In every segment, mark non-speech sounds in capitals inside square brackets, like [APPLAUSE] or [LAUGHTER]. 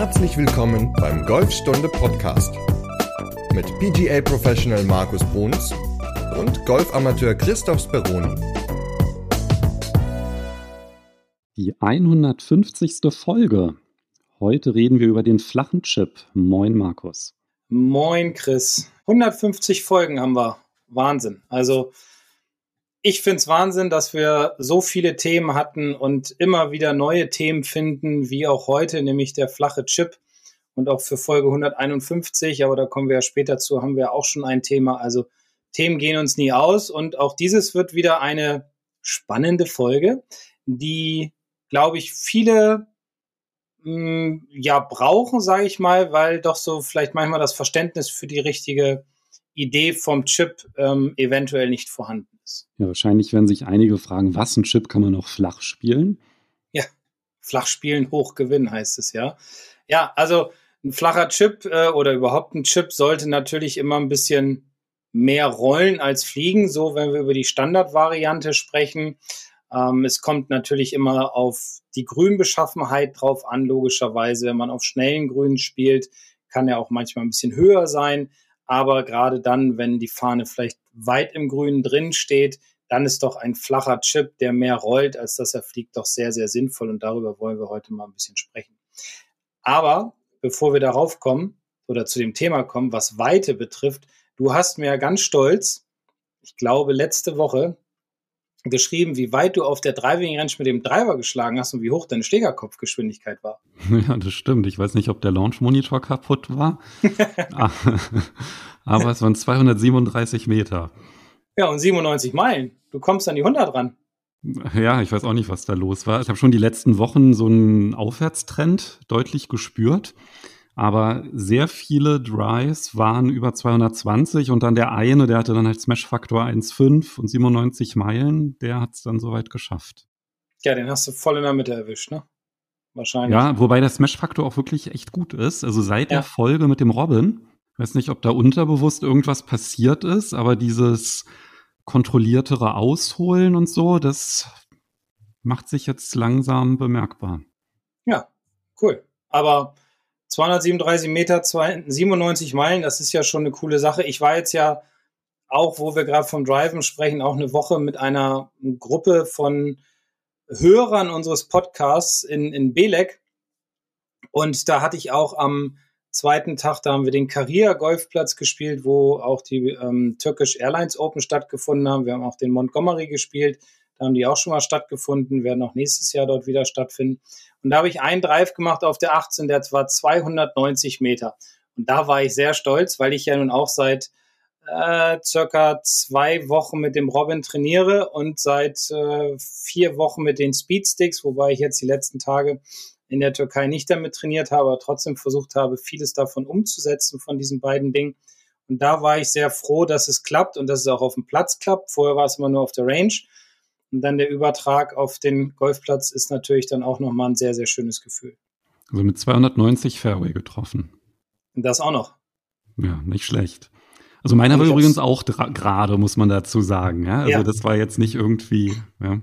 Herzlich willkommen beim Golfstunde Podcast mit PGA Professional Markus Bruns und Golfamateur Christoph Speroni. Die 150. Folge. Heute reden wir über den flachen Chip. Moin Markus. Moin Chris. 150 Folgen haben wir. Wahnsinn. Also ich finde es Wahnsinn, dass wir so viele Themen hatten und immer wieder neue Themen finden, wie auch heute, nämlich der flache Chip. Und auch für Folge 151, aber da kommen wir ja später zu, haben wir auch schon ein Thema. Also Themen gehen uns nie aus. Und auch dieses wird wieder eine spannende Folge, die, glaube ich, viele mh, hm, ja brauchen, sage ich mal, weil doch so vielleicht manchmal das Verständnis für die richtige Idee vom Chip ähm, eventuell nicht vorhanden. Ja, wahrscheinlich werden sich einige fragen, was ein Chip kann man noch flach spielen? Ja, flach spielen, hoch gewinnen heißt es ja. Ja, also ein flacher Chip äh, oder überhaupt ein Chip sollte natürlich immer ein bisschen mehr rollen als fliegen, so wenn wir über die Standardvariante sprechen. Ähm, es kommt natürlich immer auf die Grünbeschaffenheit drauf an, logischerweise. Wenn man auf schnellen Grünen spielt, kann er auch manchmal ein bisschen höher sein. Aber gerade dann, wenn die Fahne vielleicht weit im Grünen drin steht, dann ist doch ein flacher Chip, der mehr rollt, als dass er fliegt, doch sehr, sehr sinnvoll. Und darüber wollen wir heute mal ein bisschen sprechen. Aber bevor wir darauf kommen oder zu dem Thema kommen, was Weite betrifft, du hast mir ganz stolz, ich glaube, letzte Woche geschrieben, wie weit du auf der Driving Range mit dem Driver geschlagen hast und wie hoch deine Schlägerkopfgeschwindigkeit war. [LAUGHS] Ja, das stimmt. Ich weiß nicht, ob der Launch Monitor kaputt war, [LAUGHS] ah, [LAUGHS] aber es waren 237 Meter. Ja, und 97 Meilen. Du kommst an die 100 ran. Ja, ich weiß auch nicht, was da los war. Ich habe schon die letzten Wochen so einen Aufwärtstrend deutlich gespürt. Aber sehr viele Drives waren über 220 und dann der eine, der hatte dann halt Smash-Faktor 1,5 und 97 Meilen, der hat es dann soweit geschafft. Ja, den hast du voll in der Mitte erwischt, ne? Wahrscheinlich. Ja, wobei der Smash-Faktor auch wirklich echt gut ist. Also seit ja. der Folge mit dem Robin, weiß nicht, ob da unterbewusst irgendwas passiert ist, aber dieses kontrolliertere Ausholen und so, das macht sich jetzt langsam bemerkbar. Ja, cool. Aber 237 Meter, 97 Meilen, das ist ja schon eine coole Sache. Ich war jetzt ja auch, wo wir gerade vom Driven sprechen, auch eine Woche mit einer Gruppe von Hörern unseres Podcasts in, in Belek. Und da hatte ich auch am zweiten Tag, da haben wir den Karrier Golfplatz gespielt, wo auch die ähm, Turkish Airlines Open stattgefunden haben. Wir haben auch den Montgomery gespielt. Da haben die auch schon mal stattgefunden, werden auch nächstes Jahr dort wieder stattfinden. Und da habe ich einen Drive gemacht auf der 18, der war 290 Meter. Und da war ich sehr stolz, weil ich ja nun auch seit äh, circa zwei Wochen mit dem Robin trainiere und seit äh, vier Wochen mit den Speedsticks, wobei ich jetzt die letzten Tage in der Türkei nicht damit trainiert habe, aber trotzdem versucht habe, vieles davon umzusetzen von diesen beiden Dingen. Und da war ich sehr froh, dass es klappt und dass es auch auf dem Platz klappt. Vorher war es immer nur auf der Range. Und dann der Übertrag auf den Golfplatz ist natürlich dann auch nochmal ein sehr, sehr schönes Gefühl. Also mit 290 Fairway getroffen. Und das auch noch. Ja, nicht schlecht. Also meiner war übrigens auch gerade, muss man dazu sagen. Ja? Also ja. das war jetzt nicht irgendwie. Ja.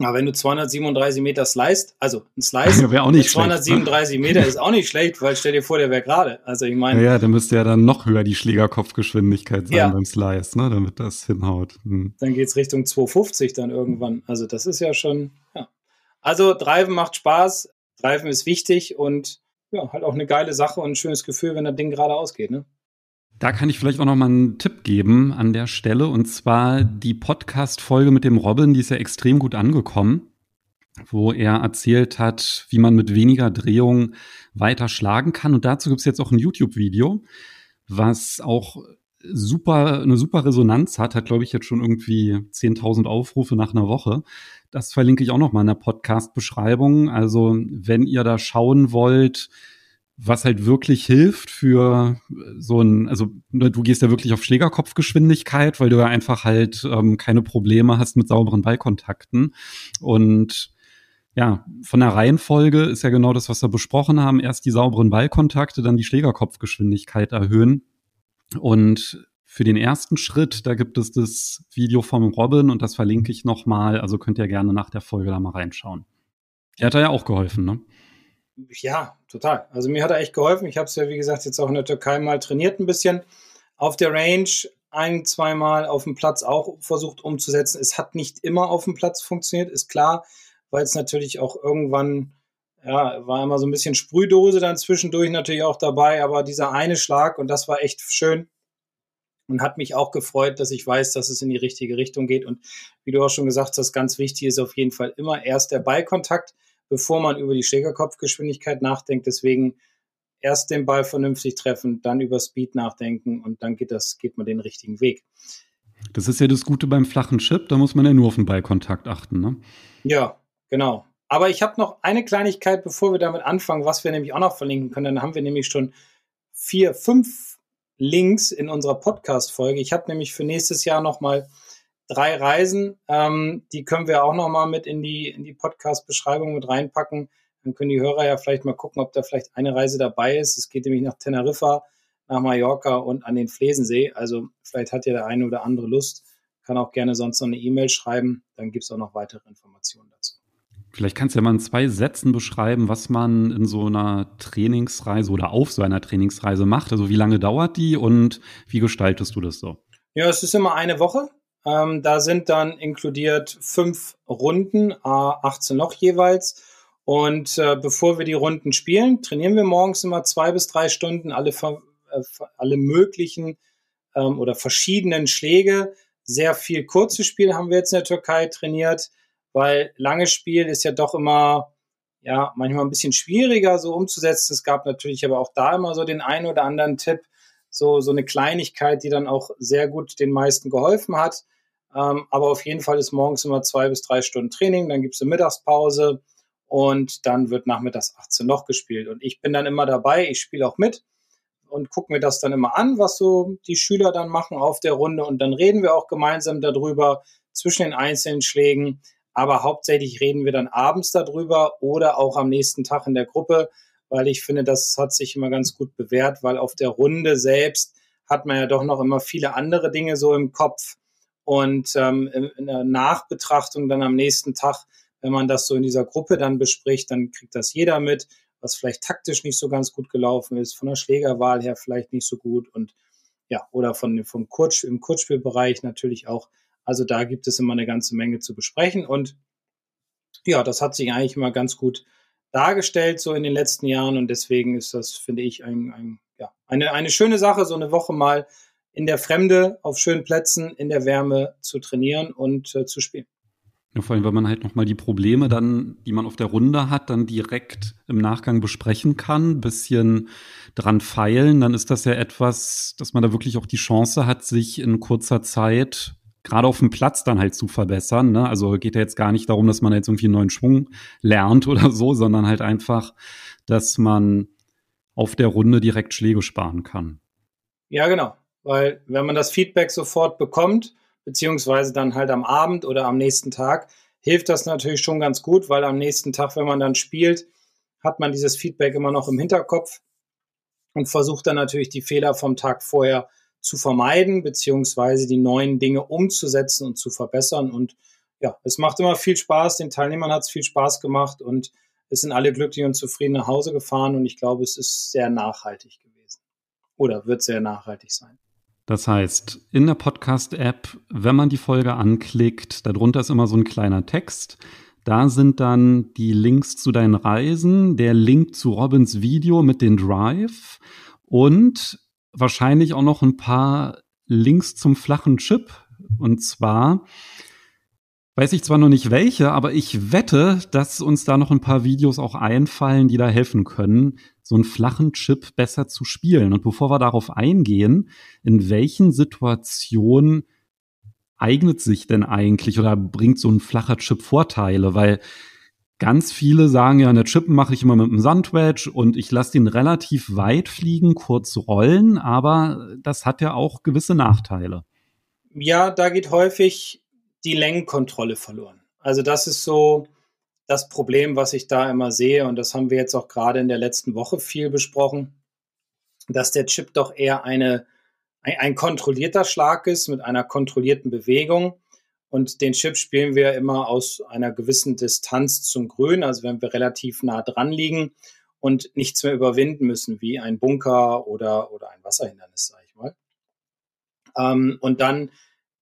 Aber wenn du 237 Meter sliced, also ein Slice [LAUGHS] ja, auch nicht 237 schlecht, ne? Meter ist auch nicht schlecht, weil stell dir vor, der wäre gerade. Also ich meine. Ja, ja, dann müsste ja dann noch höher die Schlägerkopfgeschwindigkeit sein ja. beim Slice, ne, damit das hinhaut. Hm. Dann geht's Richtung 250 dann irgendwann. Also das ist ja schon, ja. Also Driven macht Spaß, Driven ist wichtig und ja, halt auch eine geile Sache und ein schönes Gefühl, wenn das Ding gerade ausgeht, ne? Da kann ich vielleicht auch noch mal einen Tipp geben an der Stelle. Und zwar die Podcast-Folge mit dem Robin, die ist ja extrem gut angekommen, wo er erzählt hat, wie man mit weniger Drehung weiter schlagen kann. Und dazu gibt es jetzt auch ein YouTube-Video, was auch super, eine super Resonanz hat, hat, glaube ich, jetzt schon irgendwie 10.000 Aufrufe nach einer Woche. Das verlinke ich auch noch mal in der Podcast-Beschreibung. Also, wenn ihr da schauen wollt, was halt wirklich hilft für so ein, also ne, du gehst ja wirklich auf Schlägerkopfgeschwindigkeit, weil du ja einfach halt ähm, keine Probleme hast mit sauberen Ballkontakten. Und ja, von der Reihenfolge ist ja genau das, was wir besprochen haben. Erst die sauberen Ballkontakte, dann die Schlägerkopfgeschwindigkeit erhöhen. Und für den ersten Schritt, da gibt es das Video vom Robin und das verlinke ich nochmal. Also könnt ihr gerne nach der Folge da mal reinschauen. Er hat da ja auch geholfen, ne? Ja, total. Also mir hat er echt geholfen. Ich habe es ja, wie gesagt, jetzt auch in der Türkei mal trainiert ein bisschen. Auf der Range ein, zweimal auf dem Platz auch versucht umzusetzen. Es hat nicht immer auf dem Platz funktioniert, ist klar, weil es natürlich auch irgendwann, ja, war immer so ein bisschen Sprühdose dann zwischendurch natürlich auch dabei, aber dieser eine Schlag und das war echt schön und hat mich auch gefreut, dass ich weiß, dass es in die richtige Richtung geht. Und wie du auch schon gesagt hast, ganz wichtig ist auf jeden Fall immer erst der Ballkontakt, bevor man über die Schlägerkopfgeschwindigkeit nachdenkt. Deswegen erst den Ball vernünftig treffen, dann über Speed nachdenken und dann geht das, geht man den richtigen Weg. Das ist ja das Gute beim flachen Chip, da muss man ja nur auf den Ballkontakt achten, ne? Ja, genau. Aber ich habe noch eine Kleinigkeit, bevor wir damit anfangen, was wir nämlich auch noch verlinken können. Dann haben wir nämlich schon vier, fünf Links in unserer Podcast-Folge. Ich habe nämlich für nächstes Jahr nochmal drei Reisen. Ähm, die können wir auch nochmal mit in die, in die Podcast-Beschreibung mit reinpacken. Dann können die Hörer ja vielleicht mal gucken, ob da vielleicht eine Reise dabei ist. Es geht nämlich nach Teneriffa, nach Mallorca und an den Flesensee. Also vielleicht hat ja der eine oder andere Lust. Kann auch gerne sonst noch eine E-Mail schreiben. Dann gibt es auch noch weitere Informationen dazu. Vielleicht kannst du ja mal in zwei Sätzen beschreiben, was man in so einer Trainingsreise oder auf so einer Trainingsreise macht. Also wie lange dauert die und wie gestaltest du das so? Ja, es ist immer eine Woche. Ähm, da sind dann inkludiert fünf Runden, 18 Loch jeweils. Und äh, bevor wir die Runden spielen, trainieren wir morgens immer zwei bis drei Stunden alle, äh, alle möglichen ähm, oder verschiedenen Schläge. Sehr viel kurzes Spiel haben wir jetzt in der Türkei trainiert, weil langes Spiel ist ja doch immer ja manchmal ein bisschen schwieriger so umzusetzen. Es gab natürlich aber auch da immer so den einen oder anderen Tipp, so so eine Kleinigkeit, die dann auch sehr gut den meisten geholfen hat. Ähm, aber auf jeden Fall ist morgens immer zwei bis drei Stunden Training, dann gibt es eine Mittagspause und dann wird nachmittags 18 Loch gespielt. Und ich bin dann immer dabei, ich spiele auch mit und gucke mir das dann immer an, was so die Schüler dann machen auf der Runde. Und dann reden wir auch gemeinsam darüber zwischen den einzelnen Schlägen. Aber hauptsächlich reden wir dann abends darüber oder auch am nächsten Tag in der Gruppe, weil ich finde, das hat sich immer ganz gut bewährt, weil auf der Runde selbst hat man ja doch noch immer viele andere Dinge so im Kopf. Und ähm, in der Nachbetrachtung dann am nächsten Tag wenn man das so in dieser Gruppe dann bespricht, dann kriegt das jeder mit, was vielleicht taktisch nicht so ganz gut gelaufen ist, von der Schlägerwahl her vielleicht nicht so gut und ja, oder von, vom Kurz, im Kurzspielbereich natürlich auch. Also da gibt es immer eine ganze Menge zu besprechen und ja, das hat sich eigentlich immer ganz gut dargestellt so in den letzten Jahren. Und deswegen ist das, finde ich, ein, ein, ja, eine, eine schöne Sache, so eine Woche mal in der Fremde auf schönen Plätzen in der Wärme zu trainieren und äh, zu spielen. Ja, vor allem, wenn man halt nochmal die Probleme dann, die man auf der Runde hat, dann direkt im Nachgang besprechen kann, bisschen dran feilen, dann ist das ja etwas, dass man da wirklich auch die Chance hat, sich in kurzer Zeit gerade auf dem Platz dann halt zu verbessern. Ne? Also geht ja jetzt gar nicht darum, dass man jetzt irgendwie einen neuen Schwung lernt oder so, sondern halt einfach, dass man auf der Runde direkt Schläge sparen kann. Ja, genau. Weil wenn man das Feedback sofort bekommt, beziehungsweise dann halt am Abend oder am nächsten Tag, hilft das natürlich schon ganz gut, weil am nächsten Tag, wenn man dann spielt, hat man dieses Feedback immer noch im Hinterkopf und versucht dann natürlich die Fehler vom Tag vorher zu vermeiden, beziehungsweise die neuen Dinge umzusetzen und zu verbessern. Und ja, es macht immer viel Spaß, den Teilnehmern hat es viel Spaß gemacht und es sind alle glücklich und zufrieden nach Hause gefahren und ich glaube, es ist sehr nachhaltig gewesen oder wird sehr nachhaltig sein. Das heißt, in der Podcast-App, wenn man die Folge anklickt, darunter ist immer so ein kleiner Text. Da sind dann die Links zu deinen Reisen, der Link zu Robins Video mit den Drive und wahrscheinlich auch noch ein paar Links zum flachen Chip. Und zwar weiß ich zwar noch nicht welche, aber ich wette, dass uns da noch ein paar Videos auch einfallen, die da helfen können, so einen flachen Chip besser zu spielen. Und bevor wir darauf eingehen, in welchen Situationen eignet sich denn eigentlich oder bringt so ein flacher Chip Vorteile? Weil ganz viele sagen ja, eine Chip mache ich immer mit einem Sandwedge und ich lasse den relativ weit fliegen, kurz rollen, aber das hat ja auch gewisse Nachteile. Ja, da geht häufig die Längenkontrolle verloren. Also das ist so, das Problem, was ich da immer sehe, und das haben wir jetzt auch gerade in der letzten Woche viel besprochen, dass der Chip doch eher eine, ein, ein kontrollierter Schlag ist mit einer kontrollierten Bewegung. Und den Chip spielen wir immer aus einer gewissen Distanz zum Grün, also wenn wir relativ nah dran liegen. und nichts mehr überwinden müssen, wie ein Bunker oder, oder ein Wasserhindernis, sage ich mal. Ähm, und dann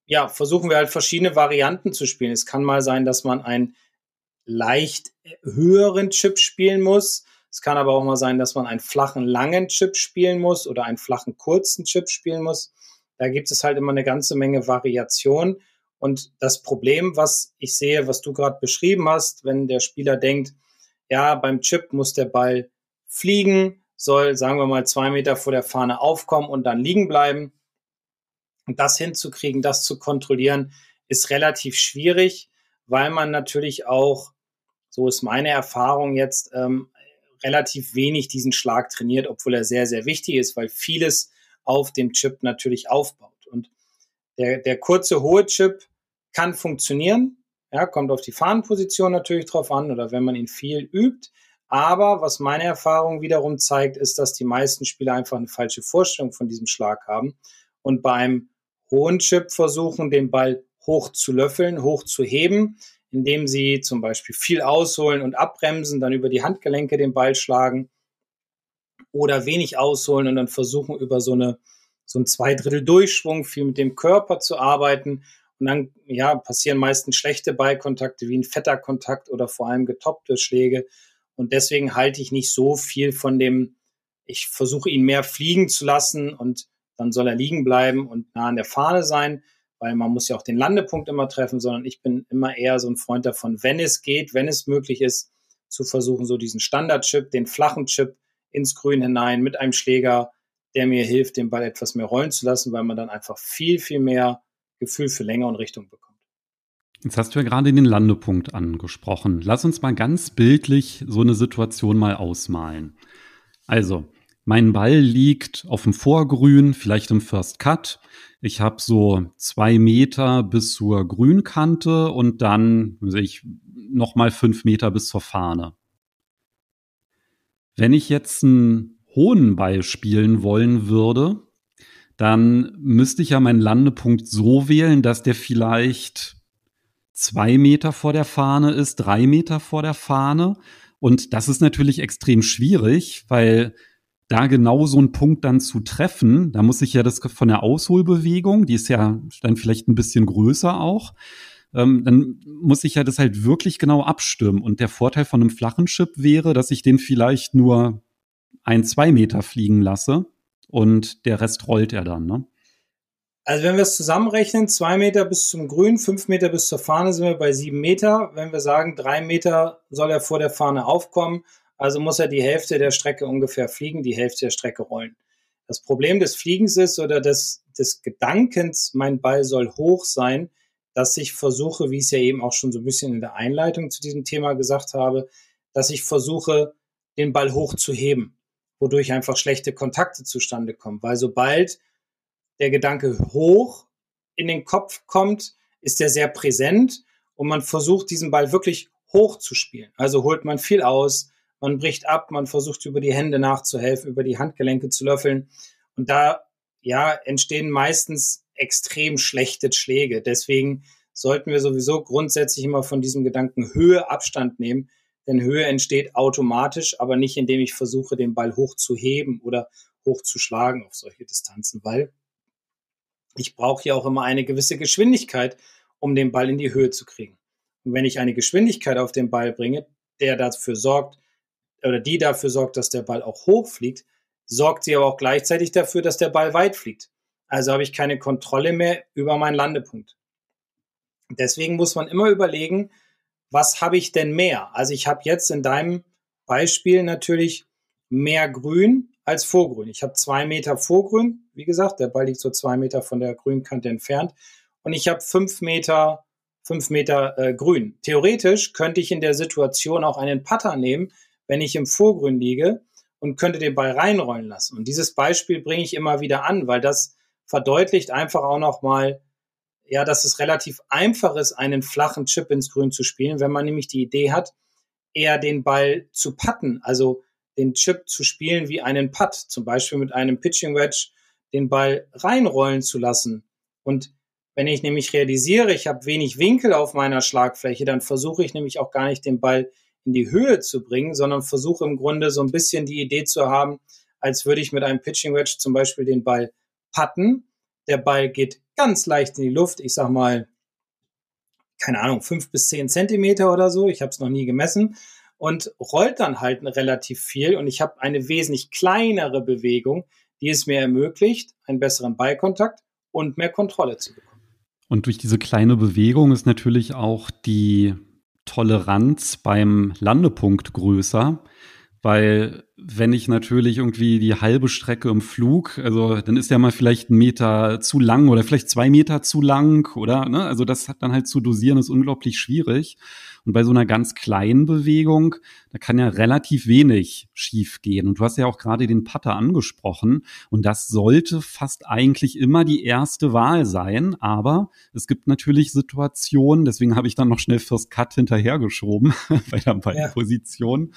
ja, versuchen wir halt verschiedene Varianten zu spielen. Es kann mal sein, dass man einen leicht höheren Chip spielen muss. Es kann aber auch mal sein, dass man einen flachen, langen Chip spielen muss oder einen flachen, kurzen Chip spielen muss. Da gibt es halt immer eine ganze Menge Variation. Und das Problem, was ich sehe, was du gerade beschrieben hast, wenn der Spieler denkt, ja, beim Chip muss der Ball fliegen, soll, sagen wir mal, zwei Meter vor der Fahne aufkommen und dann liegen bleiben. Und das hinzukriegen, das zu kontrollieren, ist relativ schwierig, weil man natürlich auch, so ist meine Erfahrung jetzt, ähm, relativ wenig diesen Schlag trainiert, obwohl er sehr, sehr wichtig ist, weil vieles auf dem Chip natürlich aufbaut. Und der, der kurze, hohe Chip kann funktionieren. Ja, kommt auf die Fahnenposition natürlich drauf an oder wenn man ihn viel übt. Aber was meine Erfahrung wiederum zeigt, ist, dass die meisten Spieler einfach eine falsche Vorstellung von diesem Schlag haben und beim hohen Chip versuchen, den Ball hoch zu löffeln, hoch zu heben, indem sie zum Beispiel viel ausholen und abbremsen, dann über die Handgelenke den Ball schlagen oder wenig ausholen und dann versuchen über so eine so ein Zweidrittel Durchschwung viel mit dem Körper zu arbeiten. Und dann ja passieren meistens schlechte Ballkontakte wie ein fetter Kontakt oder vor allem getoppte Schläge. Und deswegen halte ich nicht so viel von dem ich versuche ihn mehr fliegen zu lassen und dann soll er liegen bleiben und nah an der Fahne sein, weil man muss ja auch den Landepunkt immer treffen, sondern ich bin immer eher so ein Freund davon, wenn es geht, wenn es möglich ist, zu versuchen, so diesen Standardchip, den flachen Chip ins Grün hinein mit einem Schläger, der mir hilft, den Ball etwas mehr rollen zu lassen, weil man dann einfach viel, viel mehr Gefühl für Länge und Richtung bekommt. Jetzt hast du ja gerade den Landepunkt angesprochen. Lass uns mal ganz bildlich so eine Situation mal ausmalen. Also, mein Ball liegt auf dem Vorgrün, vielleicht im First Cut. Ich habe so zwei Meter bis zur Grünkante und dann sehe ich noch mal fünf Meter bis zur Fahne. Wenn ich jetzt einen hohen Ball spielen wollen würde, dann müsste ich ja meinen Landepunkt so wählen, dass der vielleicht zwei Meter vor der Fahne ist, drei Meter vor der Fahne. Und das ist natürlich extrem schwierig, weil da genau so einen Punkt dann zu treffen, da muss ich ja das von der Ausholbewegung, die ist ja dann vielleicht ein bisschen größer auch, ähm, dann muss ich ja das halt wirklich genau abstimmen. Und der Vorteil von einem flachen Chip wäre, dass ich den vielleicht nur ein, zwei Meter fliegen lasse und der Rest rollt er dann, ne? Also wenn wir es zusammenrechnen, zwei Meter bis zum Grün, fünf Meter bis zur Fahne, sind wir bei sieben Meter. Wenn wir sagen, drei Meter soll er vor der Fahne aufkommen, also muss er die Hälfte der Strecke ungefähr fliegen, die Hälfte der Strecke rollen. Das Problem des Fliegens ist oder des, des Gedankens, mein Ball soll hoch sein, dass ich versuche, wie ich es ja eben auch schon so ein bisschen in der Einleitung zu diesem Thema gesagt habe, dass ich versuche, den Ball hoch zu heben, wodurch einfach schlechte Kontakte zustande kommen. Weil sobald der Gedanke hoch in den Kopf kommt, ist er sehr präsent und man versucht, diesen Ball wirklich hoch zu spielen. Also holt man viel aus, man bricht ab, man versucht über die Hände nachzuhelfen, über die Handgelenke zu löffeln. Und da, ja, entstehen meistens extrem schlechte Schläge. Deswegen sollten wir sowieso grundsätzlich immer von diesem Gedanken Höhe Abstand nehmen. Denn Höhe entsteht automatisch, aber nicht indem ich versuche, den Ball hoch zu heben oder hoch zu schlagen auf solche Distanzen, weil ich brauche ja auch immer eine gewisse Geschwindigkeit, um den Ball in die Höhe zu kriegen. Und wenn ich eine Geschwindigkeit auf den Ball bringe, der dafür sorgt, oder die dafür sorgt, dass der Ball auch hoch fliegt, sorgt sie aber auch gleichzeitig dafür, dass der Ball weit fliegt. Also habe ich keine Kontrolle mehr über meinen Landepunkt. Deswegen muss man immer überlegen, was habe ich denn mehr? Also ich habe jetzt in deinem Beispiel natürlich mehr Grün als Vorgrün. Ich habe zwei Meter Vorgrün, wie gesagt, der Ball liegt so zwei Meter von der Grünkante entfernt und ich habe fünf Meter, fünf Meter äh, Grün. Theoretisch könnte ich in der Situation auch einen Putter nehmen, wenn ich im Vorgrün liege und könnte den Ball reinrollen lassen. Und dieses Beispiel bringe ich immer wieder an, weil das verdeutlicht einfach auch nochmal, ja, dass es relativ einfach ist, einen flachen Chip ins Grün zu spielen, wenn man nämlich die Idee hat, eher den Ball zu putten, also den Chip zu spielen wie einen Putt, zum Beispiel mit einem Pitching Wedge den Ball reinrollen zu lassen. Und wenn ich nämlich realisiere, ich habe wenig Winkel auf meiner Schlagfläche, dann versuche ich nämlich auch gar nicht den Ball in die Höhe zu bringen, sondern versuche im Grunde so ein bisschen die Idee zu haben, als würde ich mit einem Pitching Wedge zum Beispiel den Ball patten. Der Ball geht ganz leicht in die Luft. Ich sag mal, keine Ahnung, fünf bis zehn Zentimeter oder so. Ich habe es noch nie gemessen und rollt dann halt relativ viel und ich habe eine wesentlich kleinere Bewegung, die es mir ermöglicht, einen besseren Ballkontakt und mehr Kontrolle zu bekommen. Und durch diese kleine Bewegung ist natürlich auch die Toleranz beim Landepunkt größer, weil wenn ich natürlich irgendwie die halbe Strecke im Flug, also dann ist ja mal vielleicht ein Meter zu lang oder vielleicht zwei Meter zu lang oder, ne, also das hat dann halt zu dosieren, ist unglaublich schwierig. Und bei so einer ganz kleinen Bewegung, da kann ja relativ wenig schief gehen. Und du hast ja auch gerade den Putter angesprochen. Und das sollte fast eigentlich immer die erste Wahl sein. Aber es gibt natürlich Situationen, deswegen habe ich dann noch schnell First Cut hinterhergeschoben [LAUGHS] bei der Ballposition.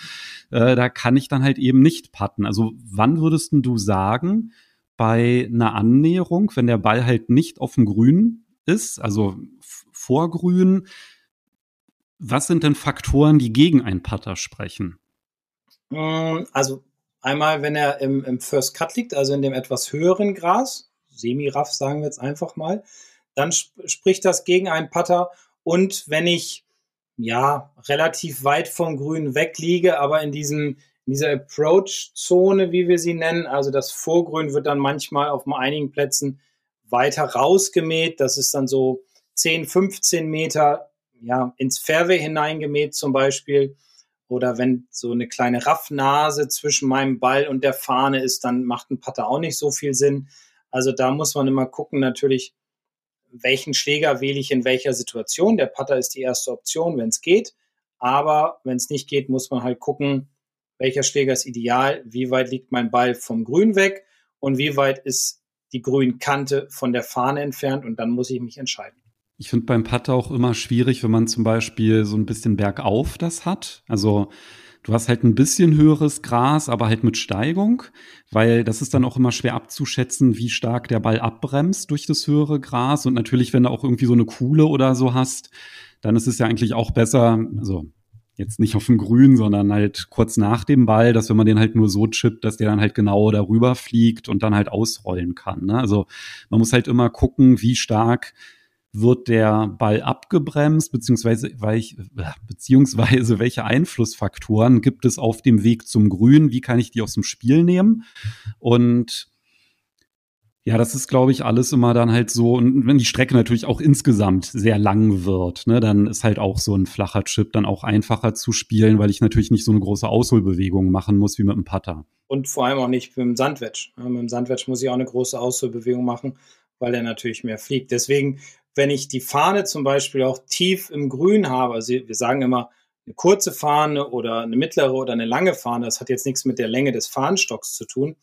Ja. Äh, da kann ich dann halt eben nicht putten. Also wann würdest du sagen, bei einer Annäherung, wenn der Ball halt nicht auf dem Grün ist, also vor Grün, was sind denn Faktoren, die gegen einen Putter sprechen? Mm, also einmal, wenn er im, im First Cut liegt, also in dem etwas höheren Gras, semi-raff sagen wir jetzt einfach mal, dann sp spricht das gegen einen Putter. Und wenn ich ja relativ weit vom Grün wegliege, aber in diesem in dieser Approach-Zone, wie wir sie nennen, also das Vorgrün wird dann manchmal auf einigen Plätzen weiter rausgemäht. Das ist dann so 10, 15 Meter ja, ins Fairway hineingemäht zum Beispiel. Oder wenn so eine kleine Raffnase zwischen meinem Ball und der Fahne ist, dann macht ein Putter auch nicht so viel Sinn. Also da muss man immer gucken, natürlich, welchen Schläger wähle ich in welcher Situation. Der Putter ist die erste Option, wenn es geht. Aber wenn es nicht geht, muss man halt gucken, welcher Schläger ist ideal, wie weit liegt mein Ball vom Grün weg und wie weit ist die Grünkante von der Fahne entfernt und dann muss ich mich entscheiden. Ich finde beim Putter auch immer schwierig, wenn man zum Beispiel so ein bisschen bergauf das hat. Also du hast halt ein bisschen höheres Gras, aber halt mit Steigung, weil das ist dann auch immer schwer abzuschätzen, wie stark der Ball abbremst durch das höhere Gras. Und natürlich, wenn du auch irgendwie so eine Kuhle oder so hast, dann ist es ja eigentlich auch besser, also jetzt nicht auf dem Grün, sondern halt kurz nach dem Ball, dass wenn man den halt nur so chippt, dass der dann halt genau darüber fliegt und dann halt ausrollen kann. Ne? Also man muss halt immer gucken, wie stark wird der Ball abgebremst, beziehungsweise, beziehungsweise welche Einflussfaktoren gibt es auf dem Weg zum Grün? Wie kann ich die aus dem Spiel nehmen? Und ja, das ist, glaube ich, alles immer dann halt so. Und wenn die Strecke natürlich auch insgesamt sehr lang wird, ne, dann ist halt auch so ein flacher Chip dann auch einfacher zu spielen, weil ich natürlich nicht so eine große Ausholbewegung machen muss wie mit einem Putter. Und vor allem auch nicht mit dem Sandwedge. mit dem Sandwedge muss ich auch eine große Ausholbewegung machen, weil der natürlich mehr fliegt. Deswegen wenn ich die Fahne zum Beispiel auch tief im Grün habe, also wir sagen immer eine kurze Fahne oder eine mittlere oder eine lange Fahne, das hat jetzt nichts mit der Länge des Fahnenstocks zu tun,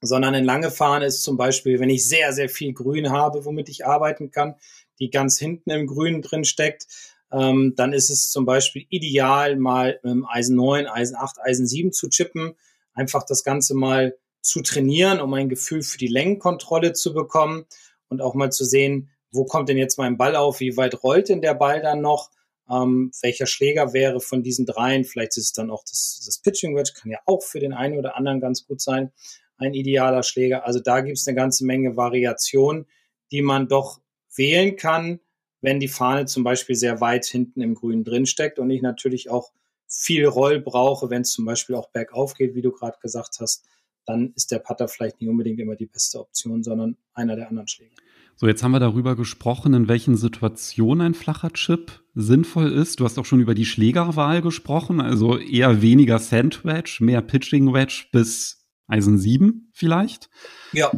sondern eine lange Fahne ist zum Beispiel, wenn ich sehr, sehr viel Grün habe, womit ich arbeiten kann, die ganz hinten im Grün drin steckt, ähm, dann ist es zum Beispiel ideal, mal dem Eisen 9, Eisen 8, Eisen 7 zu chippen, einfach das Ganze mal zu trainieren, um ein Gefühl für die Längenkontrolle zu bekommen und auch mal zu sehen, wo kommt denn jetzt mein Ball auf, wie weit rollt denn der Ball dann noch, ähm, welcher Schläger wäre von diesen dreien, vielleicht ist es dann auch das, das Pitching Wedge, kann ja auch für den einen oder anderen ganz gut sein, ein idealer Schläger. Also da gibt es eine ganze Menge Variation, die man doch wählen kann, wenn die Fahne zum Beispiel sehr weit hinten im Grün drin steckt und ich natürlich auch viel Roll brauche, wenn es zum Beispiel auch bergauf geht, wie du gerade gesagt hast, dann ist der Putter vielleicht nicht unbedingt immer die beste Option, sondern einer der anderen Schläger. So, jetzt haben wir darüber gesprochen, in welchen Situationen ein flacher Chip sinnvoll ist. Du hast auch schon über die Schlägerwahl gesprochen, also eher weniger Sandwedge, mehr Pitching Wedge bis Eisen 7 vielleicht. Ja.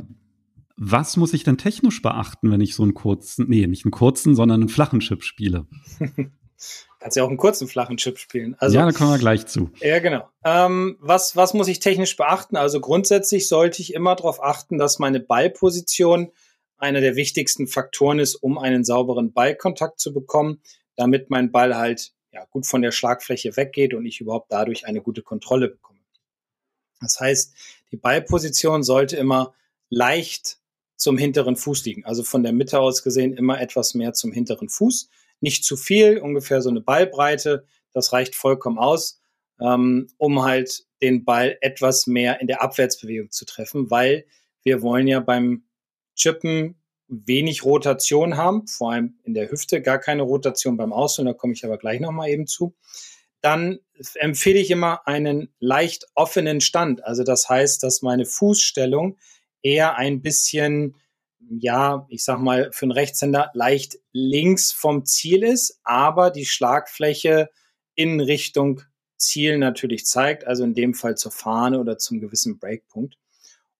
Was muss ich denn technisch beachten, wenn ich so einen kurzen, nee, nicht einen kurzen, sondern einen flachen Chip spiele? [LAUGHS] Kannst ja auch einen kurzen flachen Chip spielen. Also, ja, da kommen wir gleich zu. Ja, genau. Ähm, was, was muss ich technisch beachten? Also grundsätzlich sollte ich immer darauf achten, dass meine Ballposition einer der wichtigsten Faktoren ist, um einen sauberen Ballkontakt zu bekommen, damit mein Ball halt ja, gut von der Schlagfläche weggeht und ich überhaupt dadurch eine gute Kontrolle bekomme. Das heißt, die Ballposition sollte immer leicht zum hinteren Fuß liegen. Also von der Mitte aus gesehen immer etwas mehr zum hinteren Fuß. Nicht zu viel, ungefähr so eine Ballbreite, Das reicht vollkommen aus, ähm, um halt den Ball etwas mehr in der Abwärtsbewegung zu treffen, weil wir wollen ja beim Chippen wenig Rotation haben, vor allem in der Hüfte, gar keine Rotation beim Ausholen, da komme ich aber gleich nochmal eben zu. Dann empfehle ich immer einen leicht offenen Stand. Also das heißt, dass meine Fußstellung eher ein bisschen, ja, ich sag mal, für einen Rechtshänder leicht links vom Ziel ist, aber die Schlagfläche in Richtung Ziel natürlich zeigt, also in dem Fall zur Fahne oder zum gewissen Breakpunkt.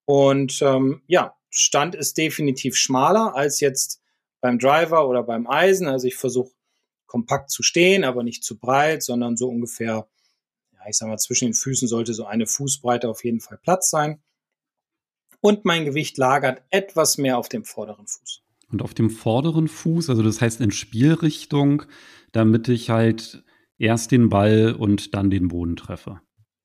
Und ähm, ja, Stand ist definitiv schmaler als jetzt beim Driver oder beim Eisen. Also ich versuche kompakt zu stehen, aber nicht zu breit, sondern so ungefähr, ja, ich sag mal, zwischen den Füßen sollte so eine Fußbreite auf jeden Fall Platz sein. Und mein Gewicht lagert etwas mehr auf dem vorderen Fuß. Und auf dem vorderen Fuß, also das heißt in Spielrichtung, damit ich halt erst den Ball und dann den Boden treffe.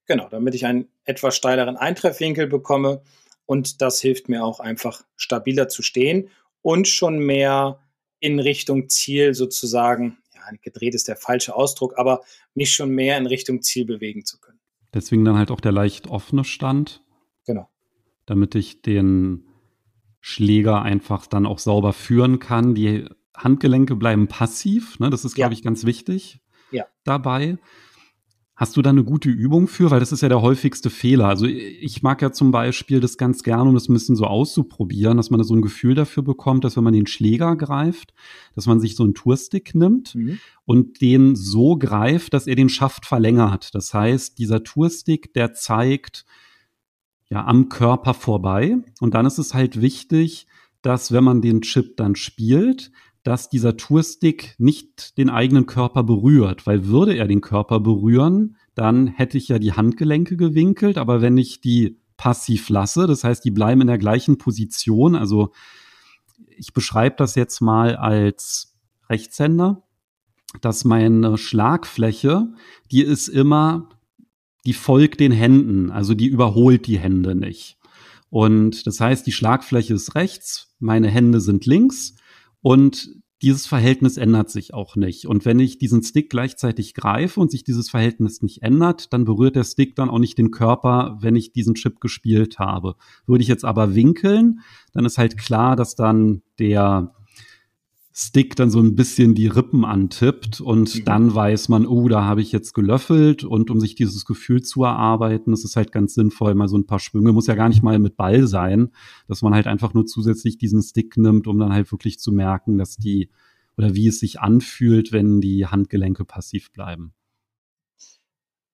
Genau, damit ich einen etwas steileren Eintreffwinkel bekomme und das hilft mir auch einfach stabiler zu stehen und schon mehr in Richtung Ziel sozusagen, ja, gedreht ist der falsche Ausdruck, aber mich schon mehr in Richtung Ziel bewegen zu können. Deswegen dann halt auch der leicht offene Stand. Genau. Damit ich den Schläger einfach dann auch sauber führen kann. Die Handgelenke bleiben passiv, ne? das ist, glaube ja. ich, ganz wichtig ja. dabei. Hast du da eine gute Übung für? Weil das ist ja der häufigste Fehler. Also ich mag ja zum Beispiel das ganz gerne, um das ein bisschen so auszuprobieren, dass man da so ein Gefühl dafür bekommt, dass wenn man den Schläger greift, dass man sich so einen Tourstick nimmt mhm. und den so greift, dass er den Schaft verlängert. Das heißt, dieser Tourstick, der zeigt ja am Körper vorbei. Und dann ist es halt wichtig, dass wenn man den Chip dann spielt, dass dieser Tourstick nicht den eigenen Körper berührt, weil würde er den Körper berühren, dann hätte ich ja die Handgelenke gewinkelt, aber wenn ich die passiv lasse, das heißt, die bleiben in der gleichen Position, also ich beschreibe das jetzt mal als Rechtshänder, dass meine Schlagfläche, die ist immer, die folgt den Händen, also die überholt die Hände nicht. Und das heißt, die Schlagfläche ist rechts, meine Hände sind links und dieses Verhältnis ändert sich auch nicht. Und wenn ich diesen Stick gleichzeitig greife und sich dieses Verhältnis nicht ändert, dann berührt der Stick dann auch nicht den Körper, wenn ich diesen Chip gespielt habe. Würde ich jetzt aber winkeln, dann ist halt klar, dass dann der Stick dann so ein bisschen die Rippen antippt und mhm. dann weiß man, oh, da habe ich jetzt gelöffelt und um sich dieses Gefühl zu erarbeiten, ist es halt ganz sinnvoll, mal so ein paar Schwünge, muss ja gar nicht mal mit Ball sein, dass man halt einfach nur zusätzlich diesen Stick nimmt, um dann halt wirklich zu merken, dass die oder wie es sich anfühlt, wenn die Handgelenke passiv bleiben.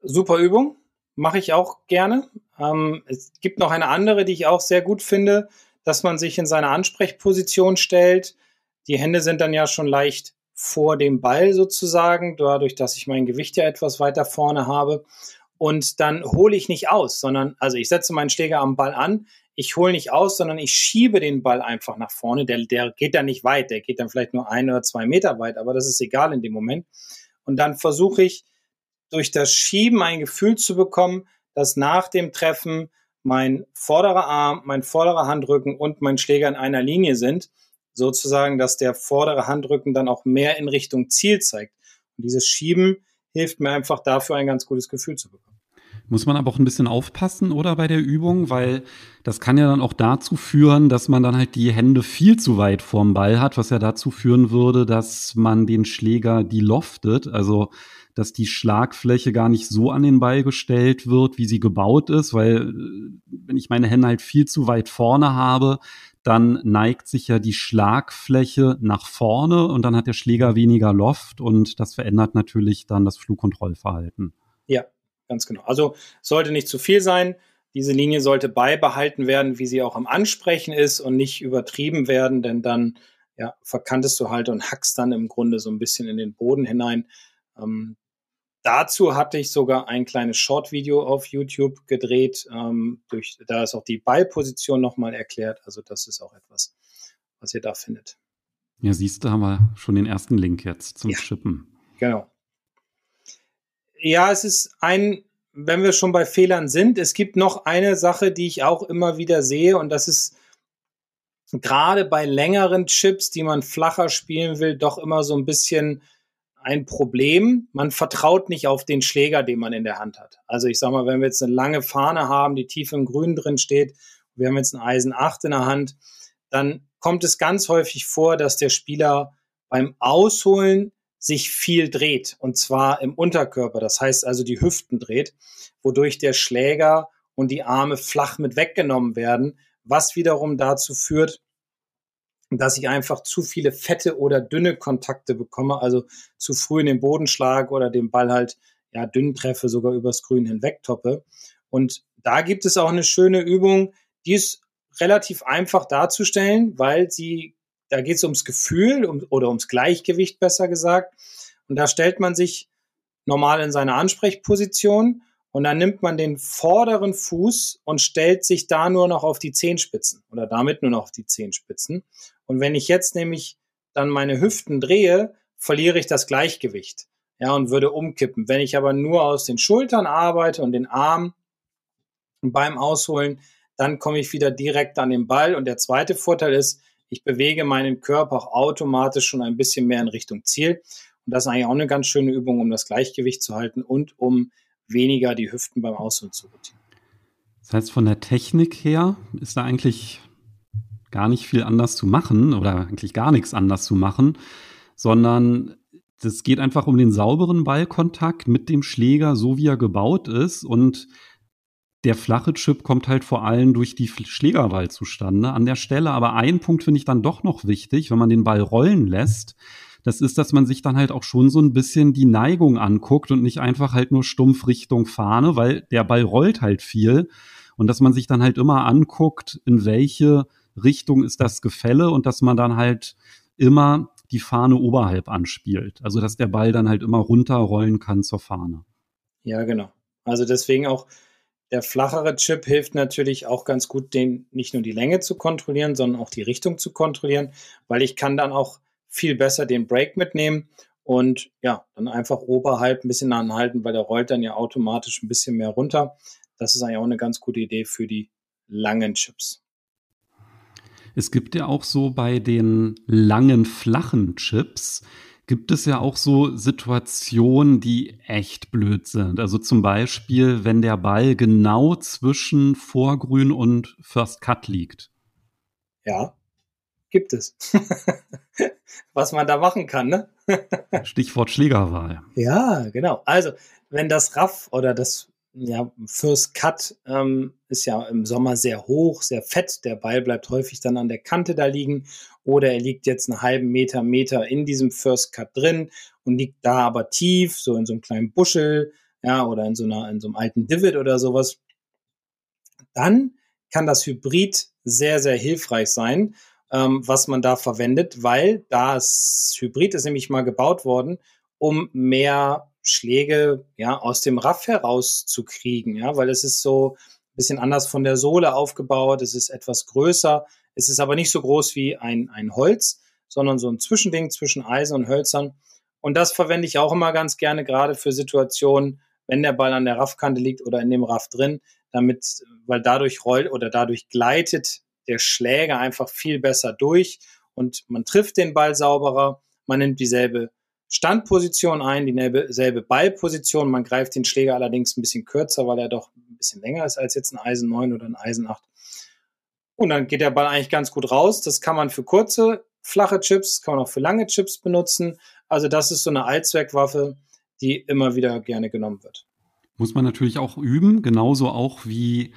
Super Übung, mache ich auch gerne. Ähm, es gibt noch eine andere, die ich auch sehr gut finde, dass man sich in seine Ansprechposition stellt die Hände sind dann ja schon leicht vor dem Ball sozusagen, dadurch, dass ich mein Gewicht ja etwas weiter vorne habe. Und dann hole ich nicht aus, sondern, also ich setze meinen Schläger am Ball an, ich hole nicht aus, sondern ich schiebe den Ball einfach nach vorne. Der, der geht dann nicht weit, der geht dann vielleicht nur ein oder zwei Meter weit, aber das ist egal in dem Moment. Und dann versuche ich durch das Schieben ein Gefühl zu bekommen, dass nach dem Treffen mein vorderer Arm, mein vorderer Handrücken und mein Schläger in einer Linie sind sozusagen, dass der vordere Handrücken dann auch mehr in Richtung Ziel zeigt. Und dieses Schieben hilft mir einfach dafür, ein ganz gutes Gefühl zu bekommen. Muss man aber auch ein bisschen aufpassen, oder bei der Übung, weil das kann ja dann auch dazu führen, dass man dann halt die Hände viel zu weit vorm Ball hat, was ja dazu führen würde, dass man den Schläger die loftet, also dass die Schlagfläche gar nicht so an den Ball gestellt wird, wie sie gebaut ist, weil wenn ich meine Hände halt viel zu weit vorne habe, dann neigt sich ja die Schlagfläche nach vorne und dann hat der Schläger weniger Loft und das verändert natürlich dann das Flugkontrollverhalten. Ja, ganz genau. Also sollte nicht zu viel sein. Diese Linie sollte beibehalten werden, wie sie auch am Ansprechen ist und nicht übertrieben werden, denn dann ja, verkantest du halt und hackst dann im Grunde so ein bisschen in den Boden hinein. Ähm, Dazu hatte ich sogar ein kleines Short-Video auf YouTube gedreht. Ähm, durch, da ist auch die Ballposition nochmal erklärt. Also das ist auch etwas, was ihr da findet. Ja, siehst du, haben wir schon den ersten Link jetzt zum ja, Chippen. Genau. Ja, es ist ein, wenn wir schon bei Fehlern sind, es gibt noch eine Sache, die ich auch immer wieder sehe und das ist gerade bei längeren Chips, die man flacher spielen will, doch immer so ein bisschen ein Problem. Man vertraut nicht auf den Schläger, den man in der Hand hat. Also ich sage mal, wenn wir jetzt eine lange Fahne haben, die tief im Grün drin steht, wir haben jetzt ein Eisen 8 in der Hand, dann kommt es ganz häufig vor, dass der Spieler beim Ausholen sich viel dreht und zwar im Unterkörper, das heißt also die Hüften dreht, wodurch der Schläger und die Arme flach mit weggenommen werden, was wiederum dazu führt, dass ich einfach zu viele fette oder dünne Kontakte bekomme, also zu früh in den Boden schlage oder den Ball halt ja dünn treffe, sogar übers Grün hinweg toppe. Und da gibt es auch eine schöne Übung, die ist relativ einfach darzustellen, weil sie, da geht es ums Gefühl um, oder ums Gleichgewicht besser gesagt. Und da stellt man sich normal in seine Ansprechposition und dann nimmt man den vorderen Fuß und stellt sich da nur noch auf die Zehenspitzen oder damit nur noch auf die Zehenspitzen. Und wenn ich jetzt nämlich dann meine Hüften drehe, verliere ich das Gleichgewicht. Ja, und würde umkippen. Wenn ich aber nur aus den Schultern arbeite und den Arm beim Ausholen, dann komme ich wieder direkt an den Ball. Und der zweite Vorteil ist, ich bewege meinen Körper auch automatisch schon ein bisschen mehr in Richtung Ziel. Und das ist eigentlich auch eine ganz schöne Übung, um das Gleichgewicht zu halten und um weniger die Hüften beim Ausholen zu rotieren. Das heißt, von der Technik her ist da eigentlich gar nicht viel anders zu machen oder eigentlich gar nichts anders zu machen, sondern es geht einfach um den sauberen Ballkontakt mit dem Schläger, so wie er gebaut ist und der flache Chip kommt halt vor allem durch die Schlägerwahl zustande an der Stelle. Aber ein Punkt finde ich dann doch noch wichtig, wenn man den Ball rollen lässt. Das ist, dass man sich dann halt auch schon so ein bisschen die Neigung anguckt und nicht einfach halt nur stumpf Richtung Fahne, weil der Ball rollt halt viel. Und dass man sich dann halt immer anguckt, in welche Richtung ist das Gefälle und dass man dann halt immer die Fahne oberhalb anspielt. Also dass der Ball dann halt immer runterrollen kann zur Fahne. Ja, genau. Also deswegen auch der flachere Chip hilft natürlich auch ganz gut, den nicht nur die Länge zu kontrollieren, sondern auch die Richtung zu kontrollieren, weil ich kann dann auch viel besser den Break mitnehmen und ja, dann einfach oberhalb ein bisschen anhalten, weil der rollt dann ja automatisch ein bisschen mehr runter. Das ist eigentlich auch eine ganz gute Idee für die langen Chips. Es gibt ja auch so bei den langen, flachen Chips, gibt es ja auch so Situationen, die echt blöd sind. Also zum Beispiel, wenn der Ball genau zwischen Vorgrün und First Cut liegt. Ja, gibt es. [LAUGHS] Was man da machen kann, ne? [LAUGHS] Stichwort Schlägerwahl. Ja, genau. Also, wenn das Raff oder das ja, First Cut ähm, ist ja im Sommer sehr hoch, sehr fett. Der Ball bleibt häufig dann an der Kante da liegen oder er liegt jetzt einen halben Meter, Meter in diesem First Cut drin und liegt da aber tief, so in so einem kleinen Buschel, ja, oder in so einer, in so einem alten Divot oder sowas. Dann kann das Hybrid sehr, sehr hilfreich sein, ähm, was man da verwendet, weil das Hybrid ist nämlich mal gebaut worden, um mehr Schläge ja aus dem Raff herauszukriegen, ja, weil es ist so ein bisschen anders von der Sohle aufgebaut, es ist etwas größer, es ist aber nicht so groß wie ein, ein Holz, sondern so ein Zwischending zwischen Eisen und Hölzern. Und das verwende ich auch immer ganz gerne, gerade für Situationen, wenn der Ball an der Raffkante liegt oder in dem Raff drin, damit, weil dadurch rollt oder dadurch gleitet der Schläger einfach viel besser durch und man trifft den Ball sauberer, man nimmt dieselbe Standposition ein, dieselbe Ballposition. Man greift den Schläger allerdings ein bisschen kürzer, weil er doch ein bisschen länger ist als jetzt ein Eisen 9 oder ein Eisen 8. Und dann geht der Ball eigentlich ganz gut raus. Das kann man für kurze, flache Chips, kann man auch für lange Chips benutzen. Also das ist so eine Allzweckwaffe, die immer wieder gerne genommen wird. Muss man natürlich auch üben, genauso auch wie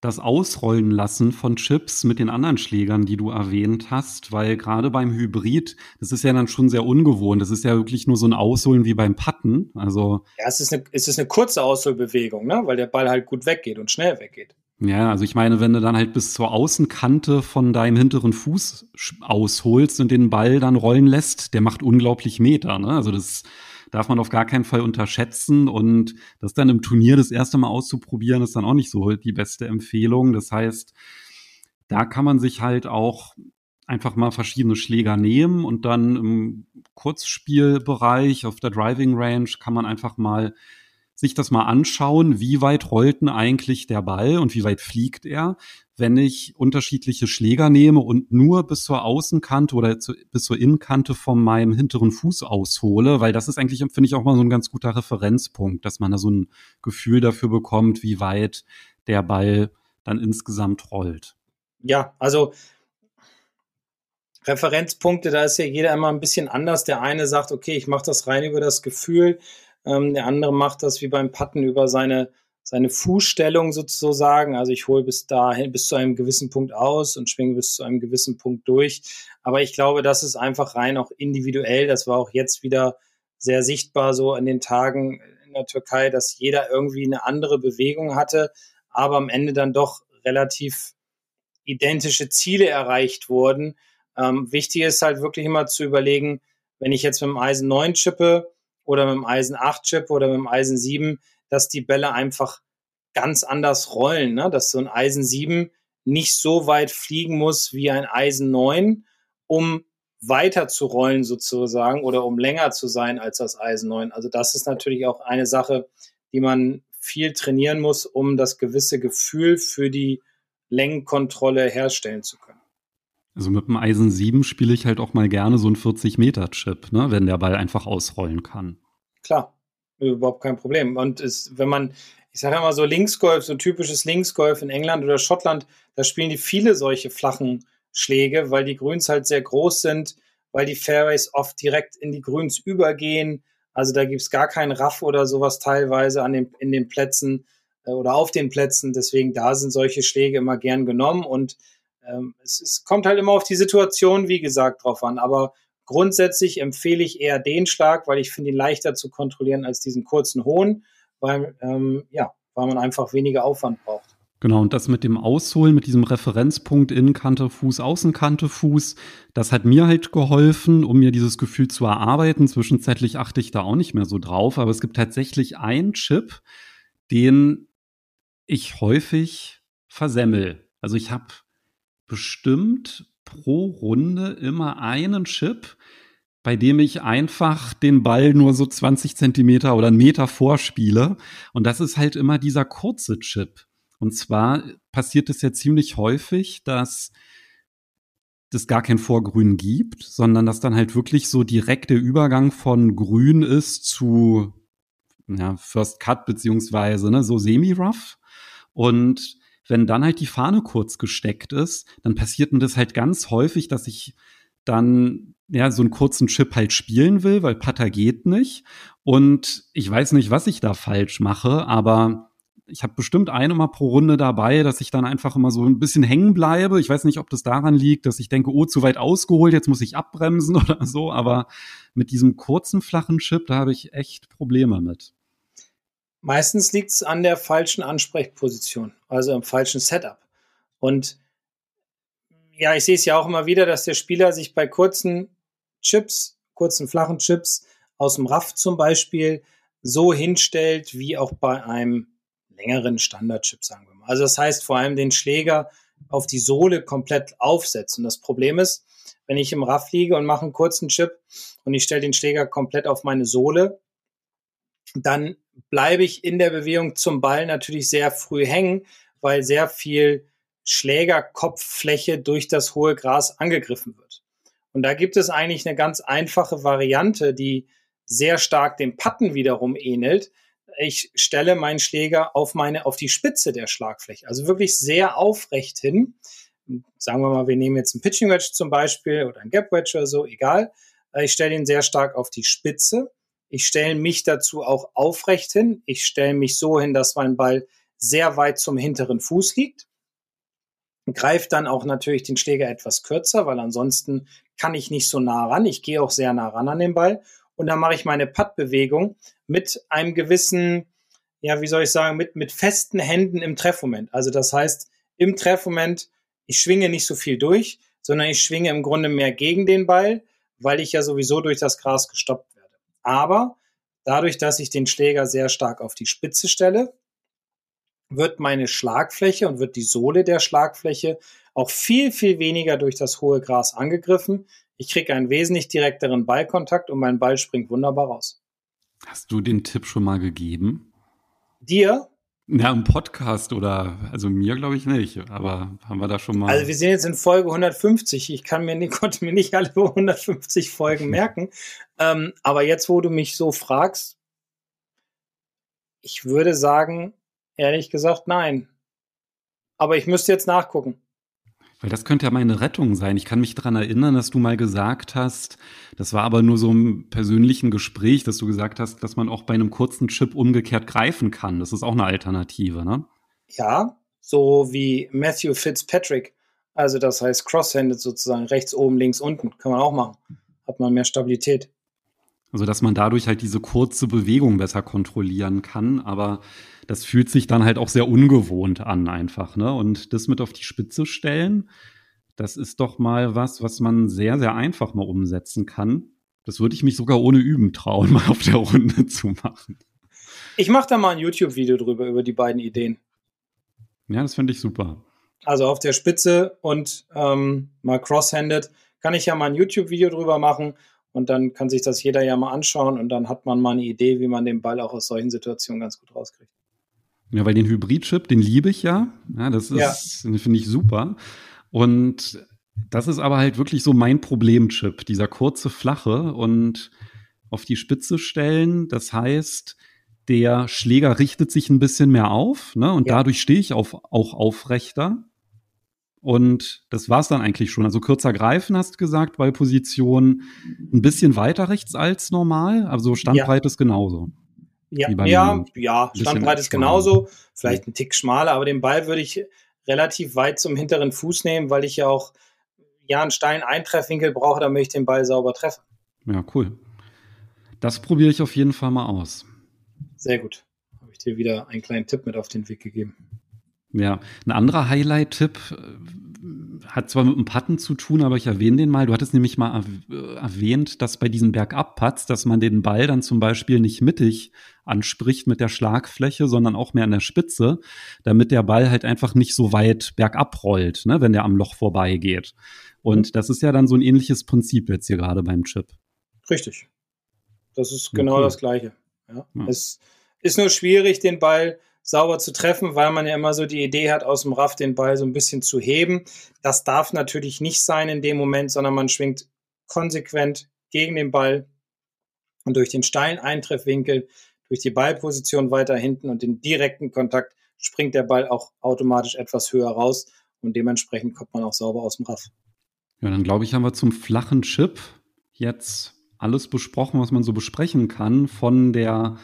das Ausrollen lassen von Chips mit den anderen Schlägern, die du erwähnt hast, weil gerade beim Hybrid, das ist ja dann schon sehr ungewohnt. Das ist ja wirklich nur so ein Ausholen wie beim Patten. Also ja, es ist eine, es ist eine kurze Ausholbewegung, ne? weil der Ball halt gut weggeht und schnell weggeht. Ja, also ich meine, wenn du dann halt bis zur Außenkante von deinem hinteren Fuß ausholst und den Ball dann rollen lässt, der macht unglaublich Meter. Ne? Also das darf man auf gar keinen Fall unterschätzen. Und das dann im Turnier das erste Mal auszuprobieren, ist dann auch nicht so die beste Empfehlung. Das heißt, da kann man sich halt auch einfach mal verschiedene Schläger nehmen und dann im Kurzspielbereich auf der Driving Range kann man einfach mal sich das mal anschauen, wie weit rollt denn eigentlich der Ball und wie weit fliegt er, wenn ich unterschiedliche Schläger nehme und nur bis zur Außenkante oder zu, bis zur Innenkante von meinem hinteren Fuß aushole, weil das ist eigentlich, finde ich, auch mal so ein ganz guter Referenzpunkt, dass man da so ein Gefühl dafür bekommt, wie weit der Ball dann insgesamt rollt. Ja, also Referenzpunkte, da ist ja jeder immer ein bisschen anders. Der eine sagt, okay, ich mache das rein über das Gefühl. Ähm, der andere macht das wie beim Patten über seine, seine Fußstellung sozusagen. Also ich hole bis dahin, bis zu einem gewissen Punkt aus und schwinge bis zu einem gewissen Punkt durch. Aber ich glaube, das ist einfach rein auch individuell. Das war auch jetzt wieder sehr sichtbar so in den Tagen in der Türkei, dass jeder irgendwie eine andere Bewegung hatte, aber am Ende dann doch relativ identische Ziele erreicht wurden. Ähm, wichtig ist halt wirklich immer zu überlegen, wenn ich jetzt mit dem Eisen 9 chippe oder mit dem Eisen 8 chippe oder mit dem Eisen 7, dass die Bälle einfach ganz anders rollen, ne? dass so ein Eisen 7 nicht so weit fliegen muss wie ein Eisen 9, um weiter zu rollen sozusagen oder um länger zu sein als das Eisen 9. Also das ist natürlich auch eine Sache, die man viel trainieren muss, um das gewisse Gefühl für die Längenkontrolle herstellen zu können. Also mit dem Eisen 7 spiele ich halt auch mal gerne so einen 40-Meter-Chip, ne, wenn der Ball einfach ausrollen kann. Klar, überhaupt kein Problem. Und es, wenn man, ich sage immer so Linksgolf, so typisches Linksgolf in England oder Schottland, da spielen die viele solche flachen Schläge, weil die Grüns halt sehr groß sind, weil die Fairways oft direkt in die Grüns übergehen. Also da gibt es gar keinen Raff oder sowas teilweise an den, in den Plätzen äh, oder auf den Plätzen. Deswegen da sind solche Schläge immer gern genommen und ähm, es, es kommt halt immer auf die Situation, wie gesagt, drauf an. Aber grundsätzlich empfehle ich eher den Schlag, weil ich finde ihn leichter zu kontrollieren als diesen kurzen hohen, weil, ähm, ja, weil man einfach weniger Aufwand braucht. Genau, und das mit dem Ausholen, mit diesem Referenzpunkt Innenkante, Fuß, Außenkante, Fuß, das hat mir halt geholfen, um mir dieses Gefühl zu erarbeiten. Zwischenzeitlich achte ich da auch nicht mehr so drauf, aber es gibt tatsächlich einen Chip, den ich häufig versemmel. Also ich habe bestimmt pro Runde immer einen Chip, bei dem ich einfach den Ball nur so 20 Zentimeter oder einen Meter vorspiele. Und das ist halt immer dieser kurze Chip. Und zwar passiert es ja ziemlich häufig, dass es gar kein Vorgrün gibt, sondern dass dann halt wirklich so direkt der Übergang von Grün ist zu ja, First Cut beziehungsweise ne, so semi-rough. Und wenn dann halt die Fahne kurz gesteckt ist, dann passiert mir das halt ganz häufig, dass ich dann ja so einen kurzen Chip halt spielen will, weil Putter geht nicht. Und ich weiß nicht, was ich da falsch mache, aber ich habe bestimmt eine mal pro Runde dabei, dass ich dann einfach immer so ein bisschen hängen bleibe. Ich weiß nicht, ob das daran liegt, dass ich denke, oh, zu weit ausgeholt, jetzt muss ich abbremsen [LAUGHS] oder so. Aber mit diesem kurzen, flachen Chip, da habe ich echt Probleme mit. Meistens liegt es an der falschen Ansprechposition, also im falschen Setup. Und ja, ich sehe es ja auch immer wieder, dass der Spieler sich bei kurzen Chips, kurzen flachen Chips aus dem Raff zum Beispiel so hinstellt wie auch bei einem längeren Standardchip, sagen wir mal. Also das heißt vor allem den Schläger auf die Sohle komplett aufsetzen. Das Problem ist, wenn ich im Raff liege und mache einen kurzen Chip und ich stelle den Schläger komplett auf meine Sohle, dann bleibe ich in der Bewegung zum Ball natürlich sehr früh hängen, weil sehr viel Schlägerkopffläche durch das hohe Gras angegriffen wird. Und da gibt es eigentlich eine ganz einfache Variante, die sehr stark dem Patten wiederum ähnelt. Ich stelle meinen Schläger auf meine, auf die Spitze der Schlagfläche, also wirklich sehr aufrecht hin. Sagen wir mal, wir nehmen jetzt einen Pitching Wedge zum Beispiel oder ein Gap Wedge oder so, egal. Ich stelle ihn sehr stark auf die Spitze ich stelle mich dazu auch aufrecht hin. Ich stelle mich so hin, dass mein Ball sehr weit zum hinteren Fuß liegt. Greife dann auch natürlich den Schläger etwas kürzer, weil ansonsten kann ich nicht so nah ran. Ich gehe auch sehr nah ran an den Ball. Und dann mache ich meine Puttbewegung mit einem gewissen, ja, wie soll ich sagen, mit, mit festen Händen im Treffmoment. Also das heißt, im Treffmoment, ich schwinge nicht so viel durch, sondern ich schwinge im Grunde mehr gegen den Ball, weil ich ja sowieso durch das Gras gestoppt aber dadurch, dass ich den Schläger sehr stark auf die Spitze stelle, wird meine Schlagfläche und wird die Sohle der Schlagfläche auch viel, viel weniger durch das hohe Gras angegriffen. Ich kriege einen wesentlich direkteren Ballkontakt und mein Ball springt wunderbar raus. Hast du den Tipp schon mal gegeben? Dir? Ja, im Podcast oder, also mir glaube ich nicht, aber haben wir da schon mal. Also wir sind jetzt in Folge 150. Ich kann mir, [LAUGHS] konnte mir nicht alle 150 Folgen merken. Ähm, aber jetzt, wo du mich so fragst, ich würde sagen, ehrlich gesagt, nein. Aber ich müsste jetzt nachgucken. Weil das könnte ja meine Rettung sein. Ich kann mich daran erinnern, dass du mal gesagt hast, das war aber nur so im persönlichen Gespräch, dass du gesagt hast, dass man auch bei einem kurzen Chip umgekehrt greifen kann. Das ist auch eine Alternative, ne? Ja, so wie Matthew Fitzpatrick. Also das heißt cross-handed sozusagen, rechts oben, links unten. Kann man auch machen. Hat man mehr Stabilität. Also dass man dadurch halt diese kurze Bewegung besser kontrollieren kann, aber das fühlt sich dann halt auch sehr ungewohnt an einfach, ne? Und das mit auf die Spitze stellen, das ist doch mal was, was man sehr, sehr einfach mal umsetzen kann. Das würde ich mich sogar ohne Üben trauen, [LAUGHS] mal auf der Runde zu machen. Ich mache da mal ein YouTube-Video drüber, über die beiden Ideen. Ja, das finde ich super. Also auf der Spitze und ähm, mal cross-handed kann ich ja mal ein YouTube-Video drüber machen und dann kann sich das jeder ja mal anschauen und dann hat man mal eine Idee, wie man den Ball auch aus solchen Situationen ganz gut rauskriegt. Ja, weil den Hybrid-Chip, den liebe ich ja. Ja, das ist, ja. finde ich super. Und das ist aber halt wirklich so mein Problemchip, dieser kurze, flache und auf die Spitze stellen. Das heißt, der Schläger richtet sich ein bisschen mehr auf, ne? Und ja. dadurch stehe ich auf, auch aufrechter. Und das war's dann eigentlich schon. Also kürzer greifen, hast du gesagt, bei Position ein bisschen weiter rechts als normal. Also Standbreite ja. ist genauso. Ja, ja, ja, Standbreite ist genauso, vielleicht ein Tick schmaler, aber den Ball würde ich relativ weit zum hinteren Fuß nehmen, weil ich ja auch ja einen steilen Eintreffwinkel brauche, damit ich den Ball sauber treffe. Ja, cool. Das probiere ich auf jeden Fall mal aus. Sehr gut. Habe ich dir wieder einen kleinen Tipp mit auf den Weg gegeben. Ja, ein anderer Highlight-Tipp äh, hat zwar mit dem Putten zu tun, aber ich erwähne den mal. Du hattest nämlich mal äh, erwähnt, dass bei diesen Bergab-Putts, dass man den Ball dann zum Beispiel nicht mittig anspricht mit der Schlagfläche, sondern auch mehr an der Spitze, damit der Ball halt einfach nicht so weit bergab rollt, ne, wenn der am Loch vorbeigeht. Und das ist ja dann so ein ähnliches Prinzip jetzt hier gerade beim Chip. Richtig. Das ist genau okay. das Gleiche. Ja. ja. Es ist nur schwierig, den Ball sauber zu treffen, weil man ja immer so die Idee hat, aus dem Raff den Ball so ein bisschen zu heben. Das darf natürlich nicht sein in dem Moment, sondern man schwingt konsequent gegen den Ball und durch den steilen Eintreffwinkel, durch die Ballposition weiter hinten und den direkten Kontakt springt der Ball auch automatisch etwas höher raus und dementsprechend kommt man auch sauber aus dem Raff. Ja, dann glaube ich, haben wir zum flachen Chip jetzt alles besprochen, was man so besprechen kann, von der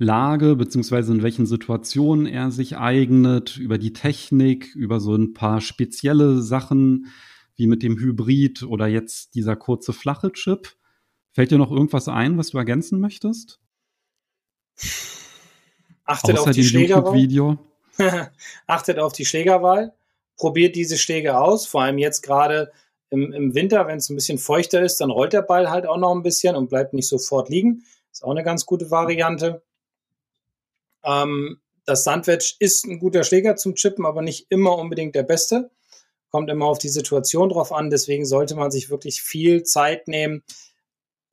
Lage, beziehungsweise in welchen Situationen er sich eignet, über die Technik, über so ein paar spezielle Sachen, wie mit dem Hybrid oder jetzt dieser kurze flache Chip. Fällt dir noch irgendwas ein, was du ergänzen möchtest? Achtet Außer auf die Schlägerwahl. [LAUGHS] Achtet auf die Schlägerwahl. Probiert diese Schläge aus, vor allem jetzt gerade im, im Winter, wenn es ein bisschen feuchter ist, dann rollt der Ball halt auch noch ein bisschen und bleibt nicht sofort liegen. Ist auch eine ganz gute Variante. Ähm, das Sandwedge ist ein guter Schläger zum Chippen, aber nicht immer unbedingt der beste. Kommt immer auf die Situation drauf an. Deswegen sollte man sich wirklich viel Zeit nehmen,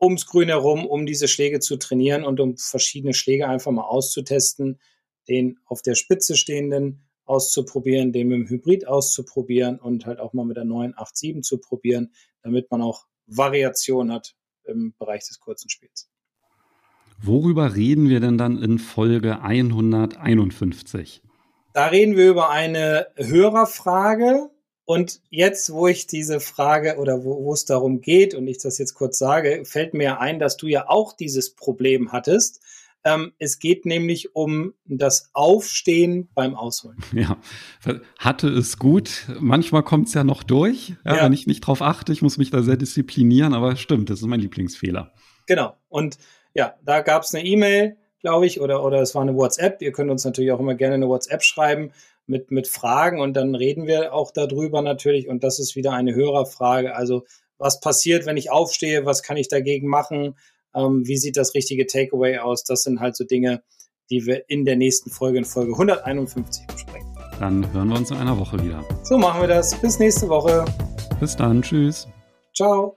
ums Grün herum, um diese Schläge zu trainieren und um verschiedene Schläge einfach mal auszutesten, den auf der Spitze stehenden auszuprobieren, den mit dem Hybrid auszuprobieren und halt auch mal mit der 987 zu probieren, damit man auch Variation hat im Bereich des kurzen Spiels. Worüber reden wir denn dann in Folge 151? Da reden wir über eine Hörerfrage. Und jetzt, wo ich diese Frage oder wo, wo es darum geht und ich das jetzt kurz sage, fällt mir ein, dass du ja auch dieses Problem hattest. Ähm, es geht nämlich um das Aufstehen beim Ausholen. [LAUGHS] Ja, hatte es gut. Manchmal kommt es ja noch durch, ja, ja. wenn ich nicht drauf achte. Ich muss mich da sehr disziplinieren, aber stimmt, das ist mein Lieblingsfehler. Genau. Und ja, da gab es eine E-Mail, glaube ich, oder, oder es war eine WhatsApp. Ihr könnt uns natürlich auch immer gerne eine WhatsApp schreiben mit, mit Fragen und dann reden wir auch darüber natürlich. Und das ist wieder eine Hörerfrage. Also, was passiert, wenn ich aufstehe? Was kann ich dagegen machen? Ähm, wie sieht das richtige Takeaway aus? Das sind halt so Dinge, die wir in der nächsten Folge, in Folge 151 besprechen. Dann hören wir uns in einer Woche wieder. So machen wir das. Bis nächste Woche. Bis dann. Tschüss. Ciao.